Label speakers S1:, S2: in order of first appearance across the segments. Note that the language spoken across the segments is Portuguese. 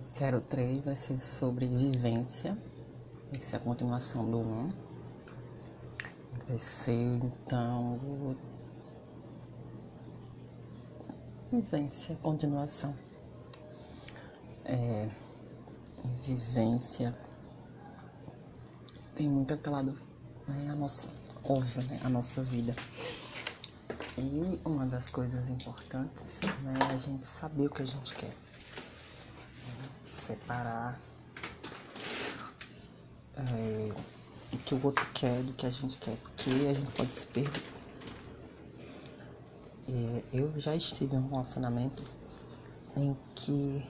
S1: 03 vai ser sobre vivência. Essa é a continuação do 1. Vai ser então. Vivência, continuação. É, vivência tem muito atrelado né, a nossa, óbvio, né, a nossa vida. E uma das coisas importantes né, é a gente saber o que a gente quer separar é, o que o outro quer do que a gente quer, porque a gente pode se perder. É, eu já estive em um relacionamento em que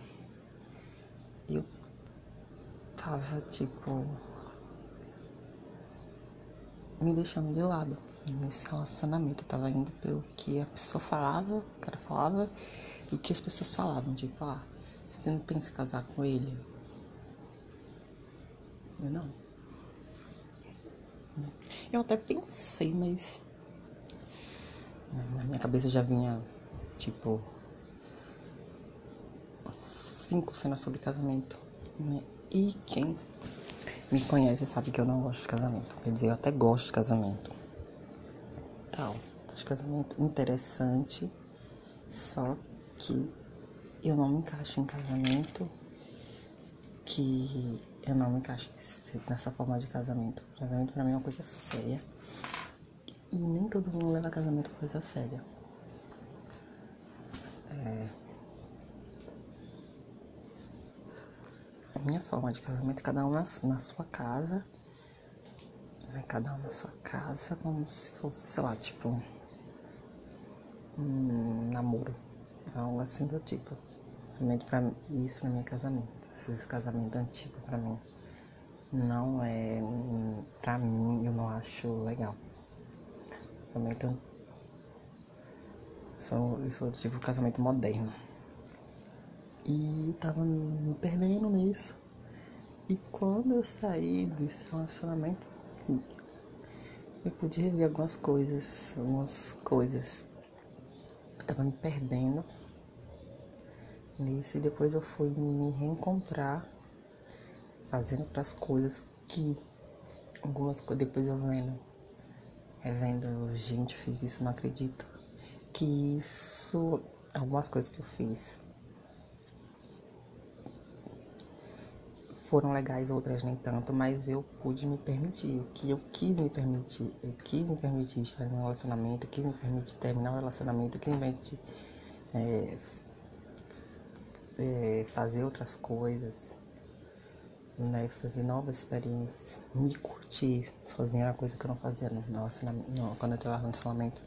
S1: eu tava tipo me deixando de lado nesse relacionamento. Eu tava indo pelo que a pessoa falava, o cara falava e o que as pessoas falavam, tipo, ah, você não pensa em casar com ele? Eu não. Eu até pensei, mas. Na minha cabeça já vinha, tipo. Cinco cenas sobre casamento. E quem me conhece sabe que eu não gosto de casamento. Quer dizer, eu até gosto de casamento. Tal. Acho casamento interessante. Só que eu não me encaixo em casamento que eu não me encaixo nessa forma de casamento. Casamento pra mim é uma coisa séria. E nem todo mundo leva casamento coisa séria. É... A minha forma de casamento é cada um na, na sua casa. Né? Cada um na sua casa, como se fosse, sei lá, tipo. Um namoro. Algo assim do tipo. Casamento pra isso pra mim é casamento. Esse casamento antigo pra mim não é. Pra mim eu não acho legal. Casamento. Sou, eu sou tipo casamento moderno. E tava me perdendo nisso. E quando eu saí desse relacionamento, eu pude rever algumas coisas, algumas coisas. Eu tava me perdendo nisso e depois eu fui me reencontrar fazendo outras coisas que algumas coisas depois eu vendo revendo gente fiz isso não acredito que isso algumas coisas que eu fiz foram legais outras nem tanto mas eu pude me permitir que eu quis me permitir eu quis me permitir estar em um relacionamento eu quis me permitir terminar o um relacionamento eu quis me permitir é, é, fazer outras coisas, né? Fazer novas experiências, me curtir sozinha era uma coisa que eu não fazia no, no, quando eu tava no relacionamento.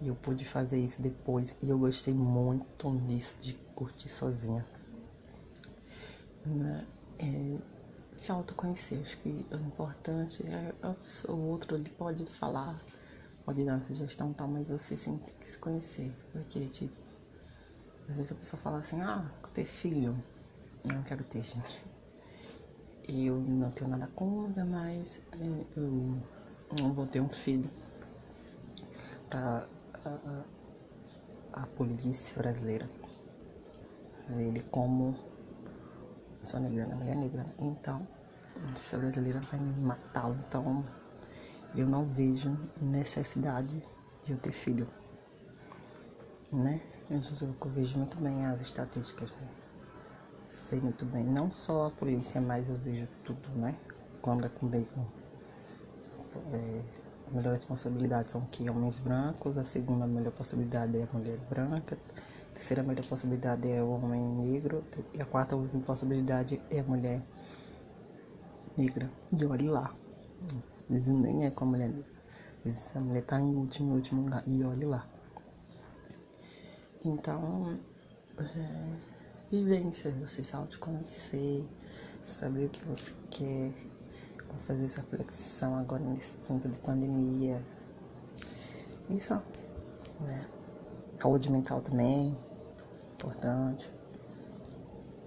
S1: E eu pude fazer isso depois e eu gostei muito disso, de curtir sozinha. Né? É, se autoconhecer, acho que o importante é o outro ele pode falar, pode dar uma sugestão tal, mas você tem que se conhecer. Porque, tipo, às vezes a pessoa fala assim, ah, ter filho. Eu não quero ter, gente. Eu não tenho nada contra, mas é, eu não vou ter um filho. Pra a, a, a polícia brasileira. Ele como. Sou negra, né? Mulher negra. Então, a polícia brasileira vai me matá-lo. Então, eu não vejo necessidade de eu ter filho. Né? Eu vejo muito bem as estatísticas, né? Sei muito bem. Não só a polícia, mas eu vejo tudo, né? Quando é comigo. É, a melhor responsabilidade são que homens brancos, a segunda melhor possibilidade é a mulher branca, a terceira melhor possibilidade é o homem negro, e a quarta última possibilidade é a mulher negra. E olhe lá. Às vezes nem é com a mulher negra. Às vezes a mulher tá em último, último lugar. E olhe lá. Então, é, vivência, você se autoconhecer, saber o que você quer, fazer essa flexão agora nesse tempo de pandemia. Isso, né? Saúde mental também, importante.